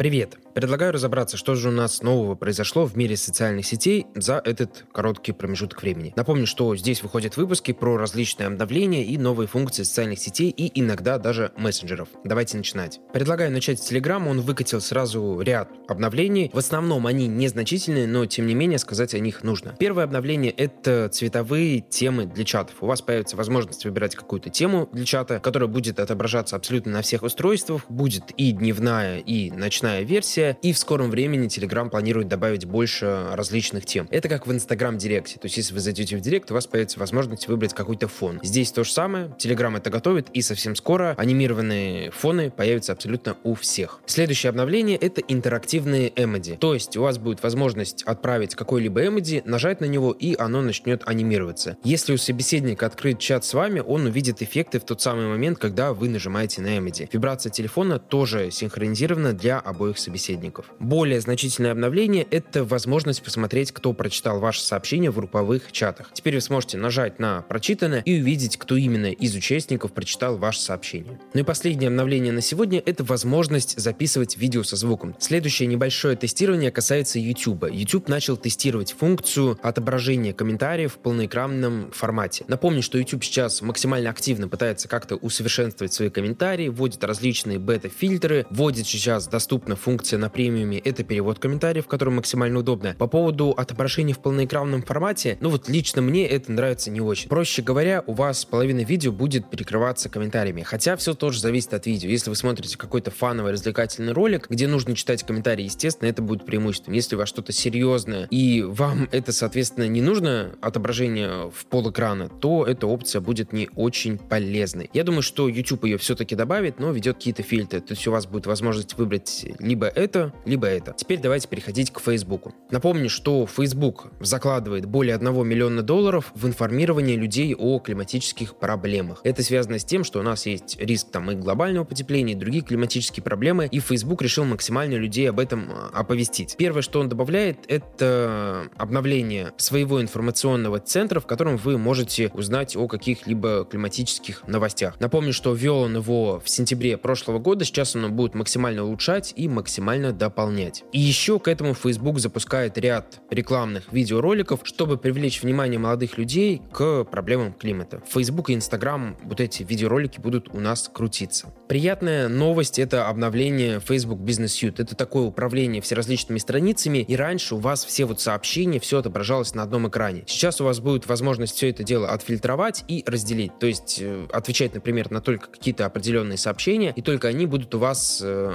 Привет! Предлагаю разобраться, что же у нас нового произошло в мире социальных сетей за этот короткий промежуток времени. Напомню, что здесь выходят выпуски про различные обновления и новые функции социальных сетей и иногда даже мессенджеров. Давайте начинать. Предлагаю начать с Telegram. Он выкатил сразу ряд обновлений. В основном они незначительные, но тем не менее сказать о них нужно. Первое обновление — это цветовые темы для чатов. У вас появится возможность выбирать какую-то тему для чата, которая будет отображаться абсолютно на всех устройствах. Будет и дневная, и ночная версия версия, и в скором времени Telegram планирует добавить больше различных тем. Это как в Instagram Директе, то есть если вы зайдете в Директ, у вас появится возможность выбрать какой-то фон. Здесь то же самое, Telegram это готовит, и совсем скоро анимированные фоны появятся абсолютно у всех. Следующее обновление — это интерактивные эмоди, то есть у вас будет возможность отправить какой-либо эмоди, нажать на него, и оно начнет анимироваться. Если у собеседника открыт чат с вами, он увидит эффекты в тот самый момент, когда вы нажимаете на эмоди. Вибрация телефона тоже синхронизирована для обоих собеседников собеседников. Более значительное обновление — это возможность посмотреть, кто прочитал ваше сообщение в групповых чатах. Теперь вы сможете нажать на «Прочитано» и увидеть, кто именно из участников прочитал ваше сообщение. Ну и последнее обновление на сегодня — это возможность записывать видео со звуком. Следующее небольшое тестирование касается YouTube. YouTube начал тестировать функцию отображения комментариев в полноэкранном формате. Напомню, что YouTube сейчас максимально активно пытается как-то усовершенствовать свои комментарии, вводит различные бета-фильтры, вводит сейчас доступна функция на премиуме — это перевод комментариев, который максимально удобно. По поводу отображения в полноэкранном формате, ну вот лично мне это нравится не очень. Проще говоря, у вас половина видео будет перекрываться комментариями, хотя все тоже зависит от видео. Если вы смотрите какой-то фановый развлекательный ролик, где нужно читать комментарии, естественно, это будет преимуществом. Если у вас что-то серьезное и вам это, соответственно, не нужно отображение в пол экрана, то эта опция будет не очень полезной. Я думаю, что YouTube ее все-таки добавит, но ведет какие-то фильтры. То есть у вас будет возможность выбрать либо это, это, либо это. Теперь давайте переходить к Facebook. Напомню, что Facebook закладывает более 1 миллиона долларов в информирование людей о климатических проблемах. Это связано с тем, что у нас есть риск там и глобального потепления, и другие климатические проблемы, и Facebook решил максимально людей об этом а, оповестить. Первое, что он добавляет, это обновление своего информационного центра, в котором вы можете узнать о каких-либо климатических новостях. Напомню, что ввел он его в сентябре прошлого года, сейчас он будет максимально улучшать и максимально дополнять. И еще к этому Facebook запускает ряд рекламных видеороликов, чтобы привлечь внимание молодых людей к проблемам климата. Facebook и Instagram вот эти видеоролики будут у нас крутиться. Приятная новость — это обновление Facebook Business Suite. Это такое управление всеразличными страницами, и раньше у вас все вот сообщения, все отображалось на одном экране. Сейчас у вас будет возможность все это дело отфильтровать и разделить. То есть э, отвечать, например, на только какие-то определенные сообщения, и только они будут у вас э,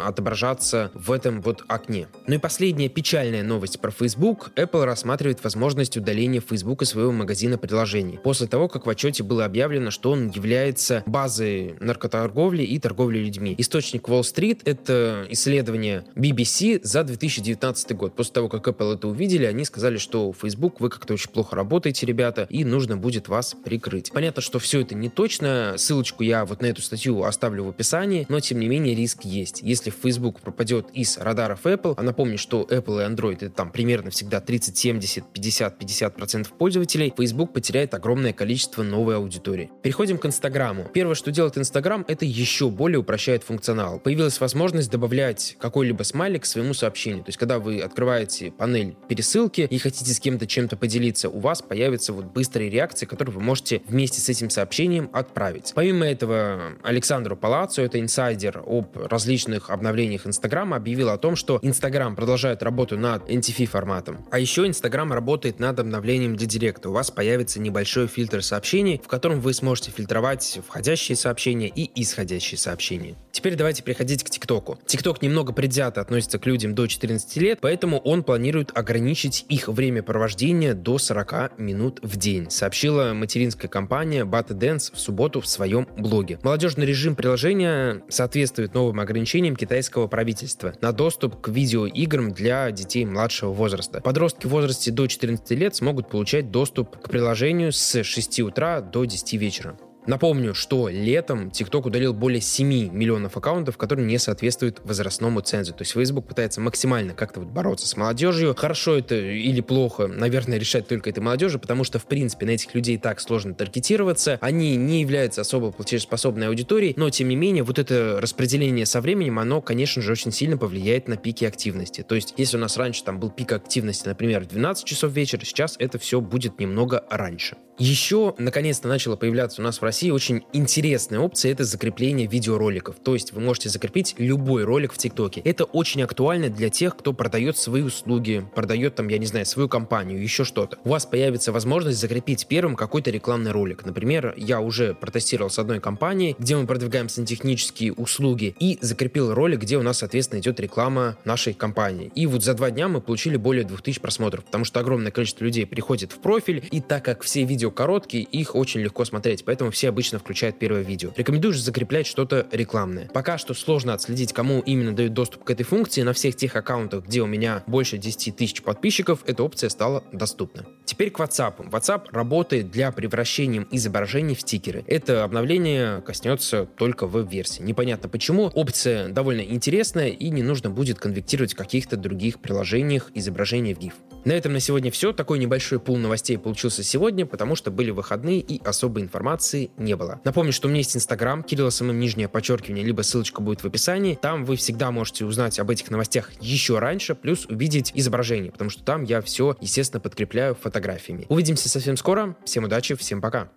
отображаться в этом вот окне. Ну и последняя печальная новость про Facebook. Apple рассматривает возможность удаления Facebook из своего магазина приложений. После того, как в отчете было объявлено, что он является базой наркоторговли и торговли людьми. Источник Wall Street — это исследование BBC за 2019 год. После того, как Apple это увидели, они сказали, что Facebook, вы как-то очень плохо работаете, ребята, и нужно будет вас прикрыть. Понятно, что все это не точно. Ссылочку я вот на эту статью оставлю в описании, но тем не менее риск есть. Если Facebook пропадет из радаров Apple. А напомню, что Apple и Android это там примерно всегда 30, 70, 50, 50 процентов пользователей. Facebook потеряет огромное количество новой аудитории. Переходим к Инстаграму. Первое, что делает Инстаграм, это еще более упрощает функционал. Появилась возможность добавлять какой-либо смайлик к своему сообщению. То есть, когда вы открываете панель пересылки и хотите с кем-то чем-то поделиться, у вас появится вот быстрые реакции, которые вы можете вместе с этим сообщением отправить. Помимо этого, Александру Палаццо, это инсайдер об различных обновлениях Инстаграма, объявил о том, что Instagram продолжает работу над NTF форматом. А еще Instagram работает над обновлением директа. У вас появится небольшой фильтр сообщений, в котором вы сможете фильтровать входящие сообщения и исходящие сообщения. Теперь давайте переходить к ТикТоку. ТикТок немного предвзято относится к людям до 14 лет, поэтому он планирует ограничить их время провождения до 40 минут в день, сообщила материнская компания ButterDance в субботу в своем блоге. Молодежный режим приложения соответствует новым ограничениям китайского правительства на доступ к видеоиграм для детей младшего возраста. Подростки в возрасте до 14 лет смогут получать доступ к приложению с 6 утра до 10 вечера. Напомню, что летом TikTok удалил более 7 миллионов аккаунтов, которые не соответствуют возрастному цензу. То есть Facebook пытается максимально как-то вот бороться с молодежью. Хорошо это или плохо, наверное, решать только этой молодежи, потому что, в принципе, на этих людей так сложно таргетироваться. Они не являются особо платежеспособной аудиторией, но, тем не менее, вот это распределение со временем, оно, конечно же, очень сильно повлияет на пики активности. То есть, если у нас раньше там был пик активности, например, в 12 часов вечера, сейчас это все будет немного раньше. Еще, наконец-то, начала появляться у нас в России очень интересная опция — это закрепление видеороликов. То есть вы можете закрепить любой ролик в ТикТоке. Это очень актуально для тех, кто продает свои услуги, продает там, я не знаю, свою компанию, еще что-то. У вас появится возможность закрепить первым какой-то рекламный ролик. Например, я уже протестировал с одной компанией, где мы продвигаем сантехнические услуги, и закрепил ролик, где у нас, соответственно, идет реклама нашей компании. И вот за два дня мы получили более 2000 просмотров, потому что огромное количество людей приходит в профиль, и так как все видео видео короткие, их очень легко смотреть, поэтому все обычно включают первое видео. Рекомендую же закреплять что-то рекламное. Пока что сложно отследить, кому именно дают доступ к этой функции. На всех тех аккаунтах, где у меня больше 10 тысяч подписчиков, эта опция стала доступна. Теперь к WhatsApp. WhatsApp работает для превращения изображений в стикеры. Это обновление коснется только в версии Непонятно почему. Опция довольно интересная и не нужно будет конвертировать в каких-то других приложениях изображения в GIF. На этом на сегодня все. Такой небольшой пул новостей получился сегодня, потому что были выходные и особой информации не было. Напомню, что у меня есть Инстаграм, Кирилла самым нижнее подчеркивание, либо ссылочка будет в описании. Там вы всегда можете узнать об этих новостях еще раньше, плюс увидеть изображение, потому что там я все, естественно, подкрепляю фотографиями. Увидимся совсем скоро. Всем удачи, всем пока.